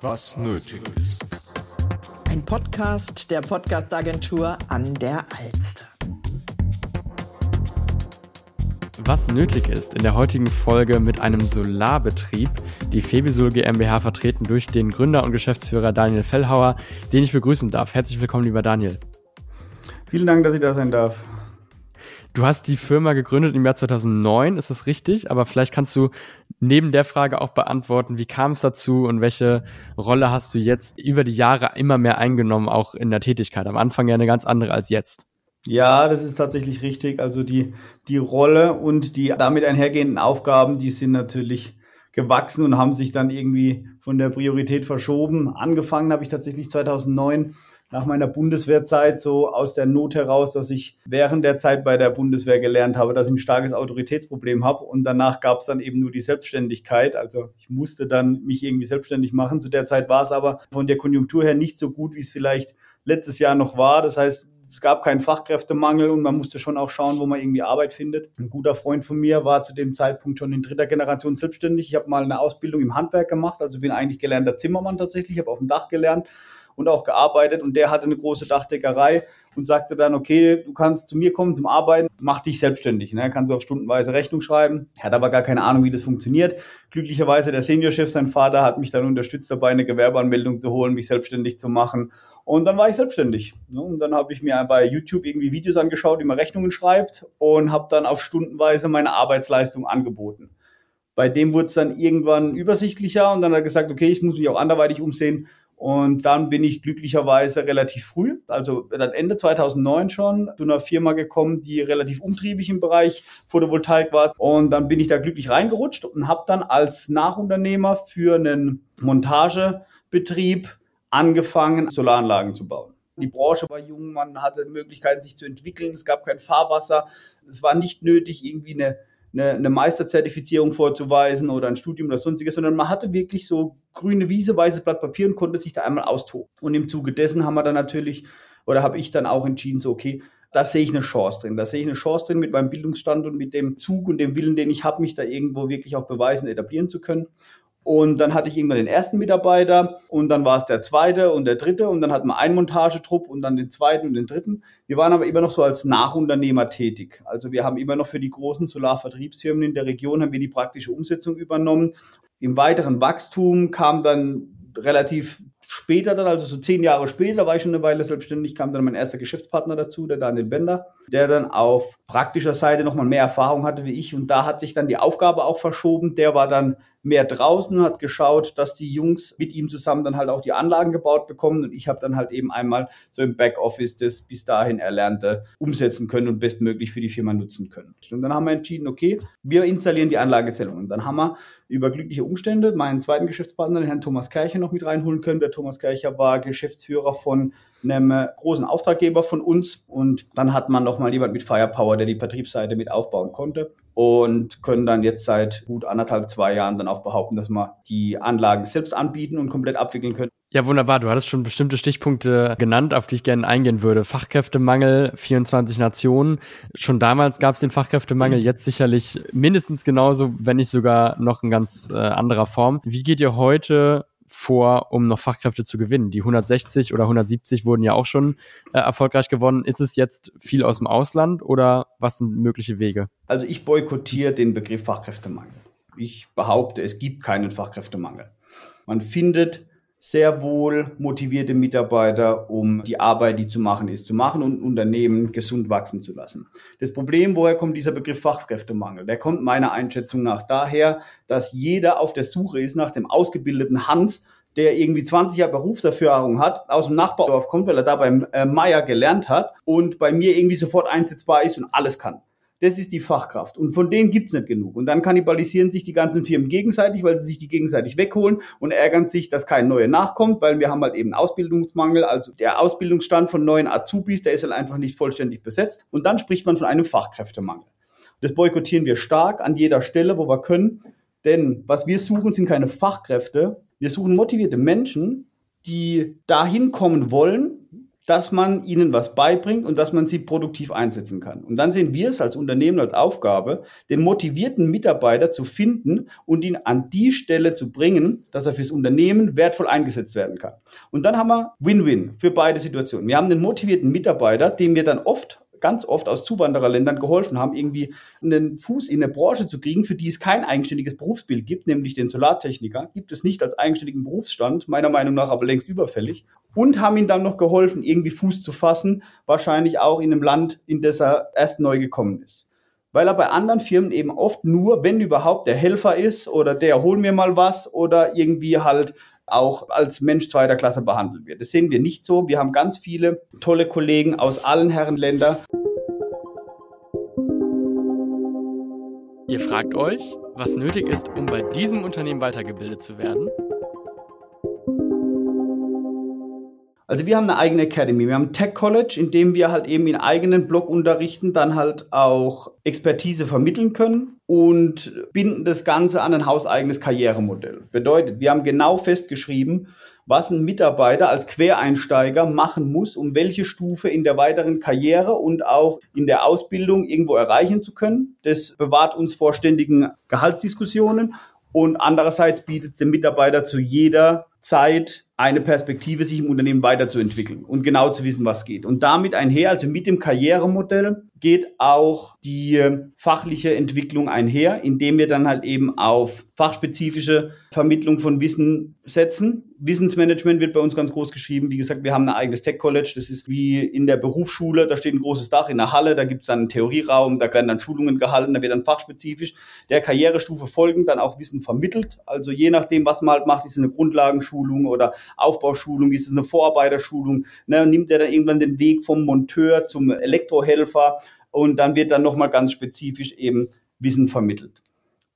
Was nötig ist. Ein Podcast der Podcastagentur an der Alster. Was nötig ist in der heutigen Folge mit einem Solarbetrieb, die Febisul GmbH vertreten durch den Gründer und Geschäftsführer Daniel Fellhauer, den ich begrüßen darf. Herzlich willkommen, lieber Daniel. Vielen Dank, dass ich da sein darf. Du hast die Firma gegründet im Jahr 2009, ist das richtig? Aber vielleicht kannst du neben der Frage auch beantworten, wie kam es dazu und welche Rolle hast du jetzt über die Jahre immer mehr eingenommen, auch in der Tätigkeit? Am Anfang ja eine ganz andere als jetzt. Ja, das ist tatsächlich richtig. Also die, die Rolle und die damit einhergehenden Aufgaben, die sind natürlich gewachsen und haben sich dann irgendwie von der Priorität verschoben. Angefangen habe ich tatsächlich 2009 nach meiner Bundeswehrzeit so aus der Not heraus, dass ich während der Zeit bei der Bundeswehr gelernt habe, dass ich ein starkes Autoritätsproblem habe und danach gab es dann eben nur die Selbstständigkeit. Also ich musste dann mich irgendwie selbstständig machen. Zu der Zeit war es aber von der Konjunktur her nicht so gut, wie es vielleicht letztes Jahr noch war. Das heißt, es gab keinen Fachkräftemangel und man musste schon auch schauen, wo man irgendwie Arbeit findet. Ein guter Freund von mir war zu dem Zeitpunkt schon in dritter Generation selbstständig. Ich habe mal eine Ausbildung im Handwerk gemacht, also bin eigentlich gelernter Zimmermann tatsächlich, habe auf dem Dach gelernt und auch gearbeitet und der hatte eine große Dachdeckerei und sagte dann, okay, du kannst zu mir kommen zum Arbeiten, mach dich selbstständig. Ne? Kannst du auf stundenweise Rechnung schreiben. Er hat aber gar keine Ahnung, wie das funktioniert. Glücklicherweise der Seniorchef, sein Vater, hat mich dann unterstützt dabei, eine Gewerbeanmeldung zu holen, mich selbstständig zu machen. Und dann war ich selbstständig. Ne? Und dann habe ich mir bei YouTube irgendwie Videos angeschaut, wie man Rechnungen schreibt und habe dann auf stundenweise meine Arbeitsleistung angeboten. Bei dem wurde es dann irgendwann übersichtlicher und dann hat er gesagt, okay, ich muss mich auch anderweitig umsehen und dann bin ich glücklicherweise relativ früh, also dann Ende 2009 schon, zu einer Firma gekommen, die relativ umtriebig im Bereich Photovoltaik war. Und dann bin ich da glücklich reingerutscht und habe dann als Nachunternehmer für einen Montagebetrieb angefangen, Solaranlagen zu bauen. Die Branche war jung, man hatte Möglichkeiten, sich zu entwickeln, es gab kein Fahrwasser, es war nicht nötig, irgendwie eine eine, eine Meisterzertifizierung vorzuweisen oder ein Studium oder sonstiges, sondern man hatte wirklich so grüne Wiese, weißes Blatt Papier und konnte sich da einmal austoben. Und im Zuge dessen haben wir dann natürlich, oder habe ich dann auch entschieden, so okay, da sehe ich eine Chance drin. Da sehe ich eine Chance drin mit meinem Bildungsstand und mit dem Zug und dem Willen, den ich habe, mich da irgendwo wirklich auch beweisen, etablieren zu können. Und dann hatte ich irgendwann den ersten Mitarbeiter und dann war es der zweite und der dritte und dann hatten wir einen Montagetrupp und dann den zweiten und den dritten. Wir waren aber immer noch so als Nachunternehmer tätig. Also wir haben immer noch für die großen Solarvertriebsfirmen in der Region haben wir die praktische Umsetzung übernommen. Im weiteren Wachstum kam dann relativ später dann, also so zehn Jahre später, war ich schon eine Weile selbstständig, kam dann mein erster Geschäftspartner dazu, der Daniel Bender, der dann auf praktischer Seite nochmal mehr Erfahrung hatte wie ich und da hat sich dann die Aufgabe auch verschoben. Der war dann mehr draußen, hat geschaut, dass die Jungs mit ihm zusammen dann halt auch die Anlagen gebaut bekommen und ich habe dann halt eben einmal so im Backoffice das bis dahin Erlernte umsetzen können und bestmöglich für die Firma nutzen können. Und dann haben wir entschieden, okay, wir installieren die Anlagezählung und dann haben wir über glückliche Umstände meinen zweiten Geschäftspartner, den Herrn Thomas Kercher, noch mit reinholen können. Der Thomas Kercher war Geschäftsführer von einem großen Auftraggeber von uns und dann hat man nochmal jemand mit Firepower, der die Vertriebsseite mit aufbauen konnte und können dann jetzt seit gut anderthalb, zwei Jahren dann auch behaupten, dass wir die Anlagen selbst anbieten und komplett abwickeln können. Ja, wunderbar. Du hattest schon bestimmte Stichpunkte genannt, auf die ich gerne eingehen würde. Fachkräftemangel, 24 Nationen. Schon damals gab es den Fachkräftemangel, jetzt sicherlich mindestens genauso, wenn nicht sogar noch in ganz äh, anderer Form. Wie geht ihr heute vor, um noch Fachkräfte zu gewinnen. Die 160 oder 170 wurden ja auch schon äh, erfolgreich gewonnen. Ist es jetzt viel aus dem Ausland oder was sind mögliche Wege? Also ich boykottiere den Begriff Fachkräftemangel. Ich behaupte, es gibt keinen Fachkräftemangel. Man findet sehr wohl motivierte Mitarbeiter, um die Arbeit, die zu machen ist, zu machen und Unternehmen gesund wachsen zu lassen. Das Problem, woher kommt dieser Begriff Fachkräftemangel? Der kommt meiner Einschätzung nach daher, dass jeder auf der Suche ist nach dem ausgebildeten Hans, der irgendwie 20 Jahre Berufserfahrung hat, aus dem Nachbardorf kommt, weil er da beim äh, Meier gelernt hat und bei mir irgendwie sofort einsetzbar ist und alles kann das ist die Fachkraft. Und von denen gibt's nicht genug. Und dann kannibalisieren sich die ganzen Firmen gegenseitig, weil sie sich die gegenseitig wegholen und ärgern sich, dass kein neuer nachkommt, weil wir haben halt eben Ausbildungsmangel. Also der Ausbildungsstand von neuen Azubis, der ist halt einfach nicht vollständig besetzt. Und dann spricht man von einem Fachkräftemangel. Das boykottieren wir stark an jeder Stelle, wo wir können. Denn was wir suchen, sind keine Fachkräfte. Wir suchen motivierte Menschen, die dahin kommen wollen, dass man ihnen was beibringt und dass man sie produktiv einsetzen kann. Und dann sehen wir es als Unternehmen als Aufgabe, den motivierten Mitarbeiter zu finden und ihn an die Stelle zu bringen, dass er fürs Unternehmen wertvoll eingesetzt werden kann. Und dann haben wir Win-Win für beide Situationen. Wir haben den motivierten Mitarbeiter, dem wir dann oft ganz oft aus Zuwandererländern geholfen haben, irgendwie einen Fuß in eine Branche zu kriegen, für die es kein eigenständiges Berufsbild gibt, nämlich den Solartechniker, gibt es nicht als eigenständigen Berufsstand, meiner Meinung nach aber längst überfällig, und haben ihm dann noch geholfen, irgendwie Fuß zu fassen, wahrscheinlich auch in einem Land, in das er erst neu gekommen ist weil er bei anderen Firmen eben oft nur, wenn überhaupt, der Helfer ist oder der hol mir mal was oder irgendwie halt auch als Mensch zweiter Klasse behandelt wird. Das sehen wir nicht so. Wir haben ganz viele tolle Kollegen aus allen Herrenländern. Ihr fragt euch, was nötig ist, um bei diesem Unternehmen weitergebildet zu werden? Also wir haben eine eigene Academy. Wir haben Tech College, in dem wir halt eben in eigenen Blogunterrichten dann halt auch Expertise vermitteln können und binden das Ganze an ein hauseigenes Karrieremodell. Bedeutet, wir haben genau festgeschrieben, was ein Mitarbeiter als Quereinsteiger machen muss, um welche Stufe in der weiteren Karriere und auch in der Ausbildung irgendwo erreichen zu können. Das bewahrt uns vor ständigen Gehaltsdiskussionen und andererseits bietet es dem Mitarbeiter zu jeder Zeit eine Perspektive, sich im Unternehmen weiterzuentwickeln und genau zu wissen, was geht. Und damit einher, also mit dem Karrieremodell, geht auch die fachliche Entwicklung einher, indem wir dann halt eben auf fachspezifische Vermittlung von Wissen setzen. Wissensmanagement wird bei uns ganz groß geschrieben. Wie gesagt, wir haben ein eigenes Tech College. Das ist wie in der Berufsschule. Da steht ein großes Dach in der Halle. Da gibt es dann einen Theorieraum. Da werden dann Schulungen gehalten. Da wird dann fachspezifisch der Karrierestufe folgend dann auch Wissen vermittelt. Also je nachdem, was man halt macht, ist es eine Grundlagenschulung oder Aufbauschulung, ist es eine Vorarbeiterschulung. Ne, nimmt er dann irgendwann den Weg vom Monteur zum Elektrohelfer und dann wird dann nochmal ganz spezifisch eben Wissen vermittelt.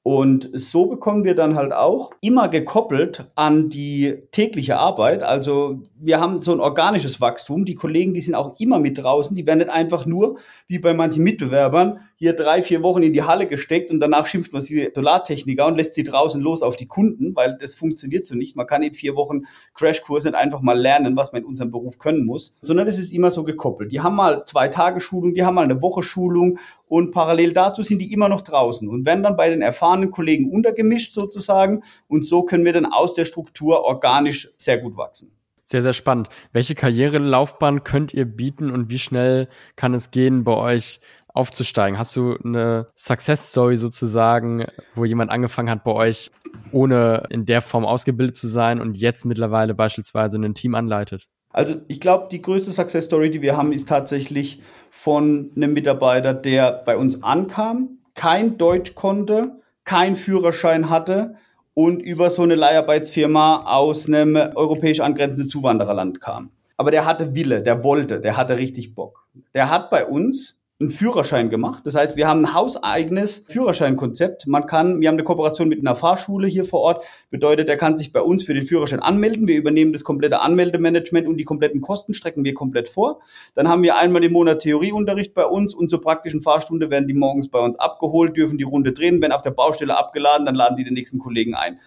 Und so bekommen wir dann halt auch immer gekoppelt an die tägliche Arbeit. Also wir haben so ein organisches Wachstum. Die Kollegen, die sind auch immer mit draußen. Die werden nicht einfach nur, wie bei manchen Mitbewerbern, hier drei, vier Wochen in die Halle gesteckt und danach schimpft man sie Solartechniker und lässt sie draußen los auf die Kunden, weil das funktioniert so nicht. Man kann in vier Wochen Crashkurs nicht einfach mal lernen, was man in unserem Beruf können muss, sondern es ist immer so gekoppelt. Die haben mal zwei Tage Schulung, die haben mal eine Woche Schulung und parallel dazu sind die immer noch draußen und werden dann bei den erfahrenen Kollegen untergemischt sozusagen und so können wir dann aus der Struktur organisch sehr gut wachsen. Sehr, sehr spannend. Welche Karrierelaufbahn könnt ihr bieten und wie schnell kann es gehen bei euch aufzusteigen? Hast du eine Success Story sozusagen, wo jemand angefangen hat bei euch, ohne in der Form ausgebildet zu sein und jetzt mittlerweile beispielsweise ein Team anleitet? Also ich glaube, die größte Success Story, die wir haben, ist tatsächlich von einem Mitarbeiter, der bei uns ankam, kein Deutsch konnte, kein Führerschein hatte und über so eine Leiharbeitsfirma aus einem europäisch angrenzenden Zuwandererland kam. Aber der hatte Wille, der wollte, der hatte richtig Bock. Der hat bei uns einen Führerschein gemacht. Das heißt, wir haben ein hauseigenes Führerscheinkonzept. Man kann, wir haben eine Kooperation mit einer Fahrschule hier vor Ort. Bedeutet, er kann sich bei uns für den Führerschein anmelden. Wir übernehmen das komplette Anmeldemanagement und die kompletten Kosten strecken wir komplett vor. Dann haben wir einmal im Monat Theorieunterricht bei uns und zur praktischen Fahrstunde werden die morgens bei uns abgeholt, dürfen die Runde drehen, werden auf der Baustelle abgeladen, dann laden die den nächsten Kollegen ein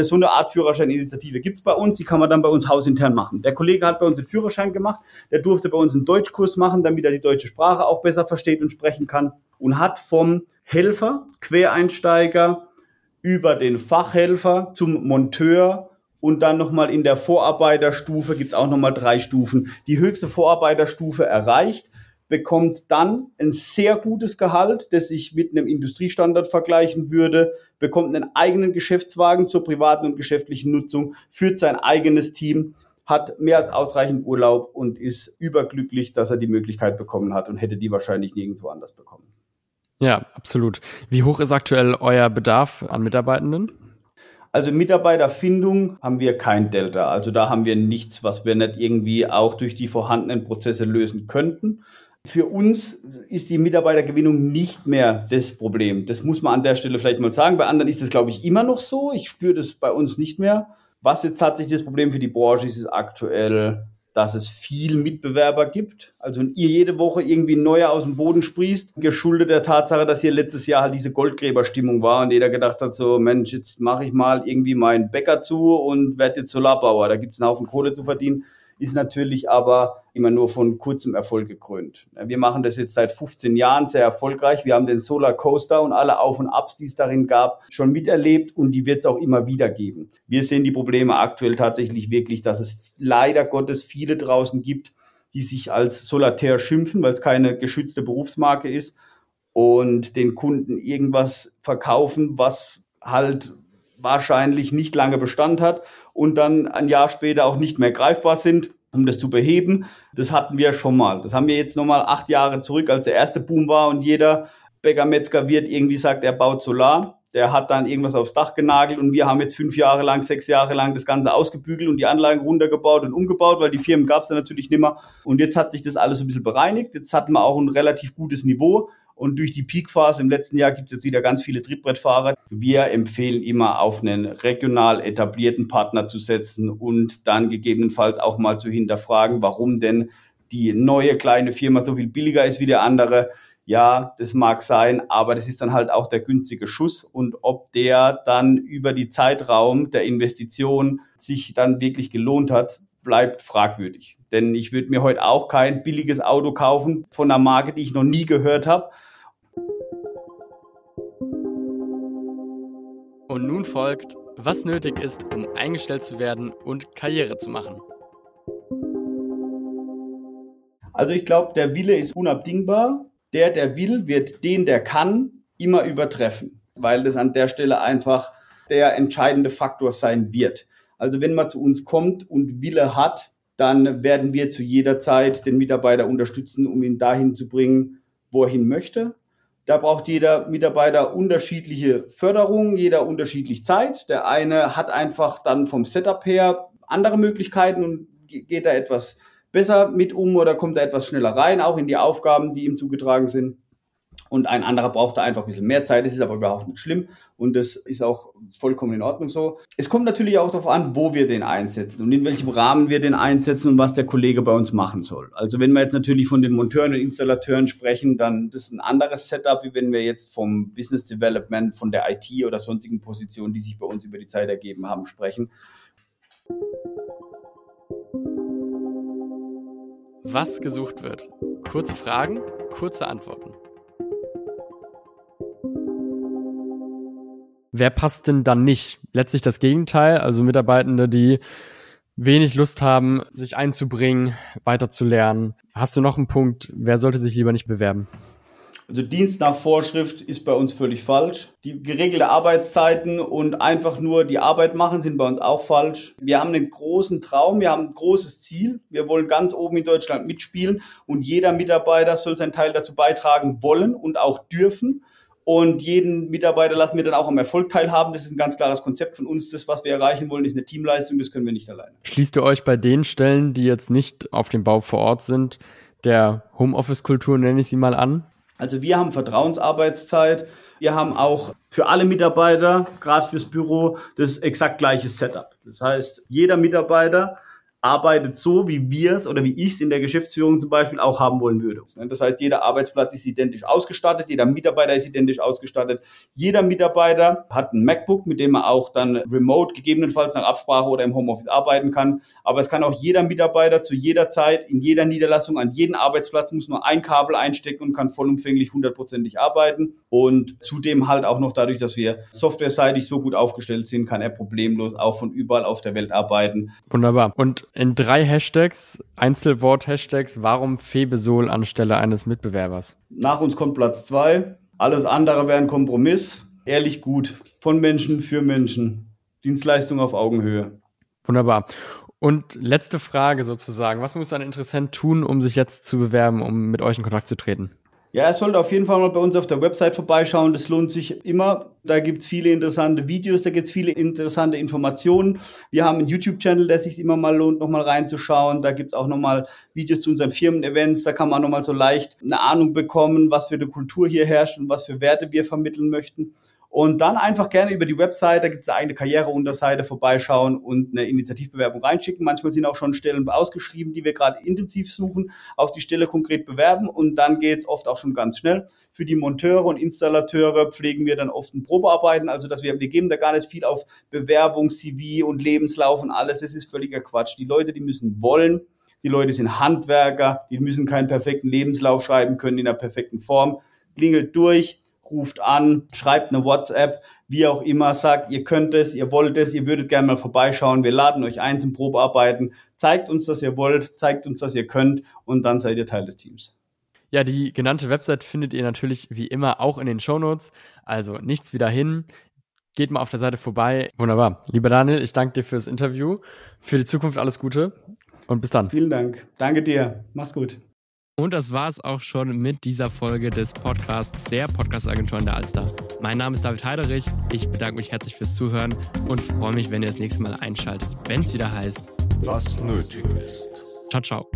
so eine Art Führerscheininitiative gibt's bei uns, die kann man dann bei uns hausintern machen. Der Kollege hat bei uns den Führerschein gemacht, der durfte bei uns einen Deutschkurs machen, damit er die deutsche Sprache auch besser versteht und sprechen kann und hat vom Helfer, Quereinsteiger über den Fachhelfer zum Monteur und dann nochmal in der Vorarbeiterstufe gibt's auch nochmal drei Stufen. Die höchste Vorarbeiterstufe erreicht bekommt dann ein sehr gutes Gehalt, das sich mit einem Industriestandard vergleichen würde, bekommt einen eigenen Geschäftswagen zur privaten und geschäftlichen Nutzung, führt sein eigenes Team, hat mehr als ausreichend Urlaub und ist überglücklich, dass er die Möglichkeit bekommen hat und hätte die wahrscheinlich nirgendwo anders bekommen. Ja, absolut. Wie hoch ist aktuell euer Bedarf an Mitarbeitenden? Also Mitarbeiterfindung haben wir kein Delta. Also da haben wir nichts, was wir nicht irgendwie auch durch die vorhandenen Prozesse lösen könnten. Für uns ist die Mitarbeitergewinnung nicht mehr das Problem. Das muss man an der Stelle vielleicht mal sagen. Bei anderen ist das, glaube ich, immer noch so. Ich spüre das bei uns nicht mehr. Was jetzt tatsächlich das Problem für die Branche ist, ist aktuell, dass es viel Mitbewerber gibt. Also ihr jede Woche irgendwie neuer aus dem Boden sprießt, geschuldet der Tatsache, dass hier letztes Jahr halt diese Goldgräberstimmung war und jeder gedacht hat, so Mensch, jetzt mache ich mal irgendwie meinen Bäcker zu und werde jetzt Solarbauer. Da gibt es einen Haufen Kohle zu verdienen ist natürlich aber immer nur von kurzem Erfolg gekrönt. Wir machen das jetzt seit 15 Jahren sehr erfolgreich. Wir haben den Solar Coaster und alle Auf und Abs, die es darin gab, schon miterlebt und die wird es auch immer wieder geben. Wir sehen die Probleme aktuell tatsächlich wirklich, dass es leider Gottes viele draußen gibt, die sich als Solitaire schimpfen, weil es keine geschützte Berufsmarke ist und den Kunden irgendwas verkaufen, was halt wahrscheinlich nicht lange Bestand hat und dann ein Jahr später auch nicht mehr greifbar sind, um das zu beheben. Das hatten wir schon mal. Das haben wir jetzt nochmal acht Jahre zurück, als der erste Boom war und jeder Bäcker, Metzger, Wirt irgendwie sagt, er baut Solar. Der hat dann irgendwas aufs Dach genagelt und wir haben jetzt fünf Jahre lang, sechs Jahre lang das Ganze ausgebügelt und die Anlagen runtergebaut und umgebaut, weil die Firmen gab es dann natürlich nimmer. Und jetzt hat sich das alles ein bisschen bereinigt. Jetzt hatten wir auch ein relativ gutes Niveau. Und durch die Peak-Phase im letzten Jahr gibt es jetzt wieder ganz viele Trittbrettfahrer. Wir empfehlen immer auf einen regional etablierten Partner zu setzen und dann gegebenenfalls auch mal zu hinterfragen, warum denn die neue kleine Firma so viel billiger ist wie der andere. Ja, das mag sein, aber das ist dann halt auch der günstige Schuss und ob der dann über die Zeitraum der Investition sich dann wirklich gelohnt hat, bleibt fragwürdig. Denn ich würde mir heute auch kein billiges Auto kaufen von einer Marke, die ich noch nie gehört habe Und nun folgt, was nötig ist, um eingestellt zu werden und Karriere zu machen. Also ich glaube, der Wille ist unabdingbar. Der, der will, wird den, der kann, immer übertreffen, weil das an der Stelle einfach der entscheidende Faktor sein wird. Also wenn man zu uns kommt und Wille hat, dann werden wir zu jeder Zeit den Mitarbeiter unterstützen, um ihn dahin zu bringen, wo er hin möchte. Da braucht jeder Mitarbeiter unterschiedliche Förderungen, jeder unterschiedlich Zeit. Der eine hat einfach dann vom Setup her andere Möglichkeiten und geht da etwas besser mit um oder kommt da etwas schneller rein, auch in die Aufgaben, die ihm zugetragen sind und ein anderer braucht da einfach ein bisschen mehr Zeit. Das ist aber überhaupt nicht schlimm und das ist auch vollkommen in Ordnung so. Es kommt natürlich auch darauf an, wo wir den einsetzen und in welchem Rahmen wir den einsetzen und was der Kollege bei uns machen soll. Also wenn wir jetzt natürlich von den Monteuren und Installateuren sprechen, dann das ist ein anderes Setup, wie wenn wir jetzt vom Business Development, von der IT oder sonstigen Positionen, die sich bei uns über die Zeit ergeben haben, sprechen. Was gesucht wird. Kurze Fragen, kurze Antworten. Wer passt denn dann nicht? Letztlich das Gegenteil, also Mitarbeitende, die wenig Lust haben, sich einzubringen, weiterzulernen. Hast du noch einen Punkt, wer sollte sich lieber nicht bewerben? Also Dienst nach Vorschrift ist bei uns völlig falsch. Die geregelte Arbeitszeiten und einfach nur die Arbeit machen sind bei uns auch falsch. Wir haben einen großen Traum, wir haben ein großes Ziel. Wir wollen ganz oben in Deutschland mitspielen und jeder Mitarbeiter soll seinen Teil dazu beitragen wollen und auch dürfen. Und jeden Mitarbeiter lassen wir dann auch am Erfolg teilhaben. Das ist ein ganz klares Konzept von uns. Das, was wir erreichen wollen, ist eine Teamleistung. Das können wir nicht alleine. Schließt ihr euch bei den Stellen, die jetzt nicht auf dem Bau vor Ort sind, der Homeoffice-Kultur, nenne ich sie mal an? Also wir haben Vertrauensarbeitszeit. Wir haben auch für alle Mitarbeiter, gerade fürs Büro, das exakt gleiche Setup. Das heißt, jeder Mitarbeiter arbeitet so, wie wir es oder wie ich es in der Geschäftsführung zum Beispiel auch haben wollen würde. Das heißt, jeder Arbeitsplatz ist identisch ausgestattet, jeder Mitarbeiter ist identisch ausgestattet. Jeder Mitarbeiter hat ein MacBook, mit dem er auch dann remote gegebenenfalls nach Absprache oder im Homeoffice arbeiten kann. Aber es kann auch jeder Mitarbeiter zu jeder Zeit, in jeder Niederlassung, an jedem Arbeitsplatz muss nur ein Kabel einstecken und kann vollumfänglich hundertprozentig arbeiten. Und zudem halt auch noch dadurch, dass wir softwareseitig so gut aufgestellt sind, kann er problemlos auch von überall auf der Welt arbeiten. Wunderbar. Und in drei Hashtags, Einzelwort-Hashtags, warum Febesol anstelle eines Mitbewerbers? Nach uns kommt Platz zwei. Alles andere wäre ein Kompromiss. Ehrlich gut. Von Menschen für Menschen. Dienstleistung auf Augenhöhe. Wunderbar. Und letzte Frage sozusagen. Was muss ein Interessent tun, um sich jetzt zu bewerben, um mit euch in Kontakt zu treten? Ja, er sollte auf jeden Fall mal bei uns auf der Website vorbeischauen. Das lohnt sich immer. Da gibt's viele interessante Videos, da gibt's viele interessante Informationen. Wir haben einen YouTube-Channel, der sich immer mal lohnt, nochmal reinzuschauen. Da gibt's auch nochmal Videos zu unseren Firmen-Events. Da kann man nochmal so leicht eine Ahnung bekommen, was für eine Kultur hier herrscht und was für Werte wir vermitteln möchten. Und dann einfach gerne über die Website, da gibt es eine eigene Karriereunterseite, vorbeischauen und eine Initiativbewerbung reinschicken. Manchmal sind auch schon Stellen ausgeschrieben, die wir gerade intensiv suchen, auf die Stelle konkret bewerben und dann geht es oft auch schon ganz schnell. Für die Monteure und Installateure pflegen wir dann oft ein Probearbeiten, also dass wir, wir geben da gar nicht viel auf Bewerbung, CV und Lebenslauf und alles. Das ist völliger Quatsch. Die Leute, die müssen wollen, die Leute sind Handwerker, die müssen keinen perfekten Lebenslauf schreiben können in der perfekten Form. Klingelt durch, ruft an, schreibt eine WhatsApp, wie auch immer, sagt, ihr könnt es, ihr wollt es, ihr würdet gerne mal vorbeischauen, wir laden euch ein zum Probearbeiten, zeigt uns, dass ihr wollt, zeigt uns, dass ihr könnt und dann seid ihr Teil des Teams. Ja, die genannte Website findet ihr natürlich wie immer auch in den Shownotes, also nichts wieder hin. Geht mal auf der Seite vorbei. Wunderbar. Lieber Daniel, ich danke dir fürs Interview. Für die Zukunft alles Gute und bis dann. Vielen Dank. Danke dir. Mach's gut. Und das war es auch schon mit dieser Folge des Podcasts der Podcast-Agentur in der Alster. Mein Name ist David Heiderich. Ich bedanke mich herzlich fürs Zuhören und freue mich, wenn ihr das nächste Mal einschaltet, wenn es wieder heißt, was nötig ist. Ciao, ciao.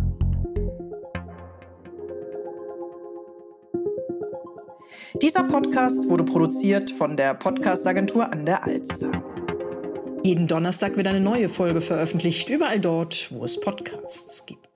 Dieser Podcast wurde produziert von der Podcast-Agentur an der Alster. Jeden Donnerstag wird eine neue Folge veröffentlicht, überall dort, wo es Podcasts gibt.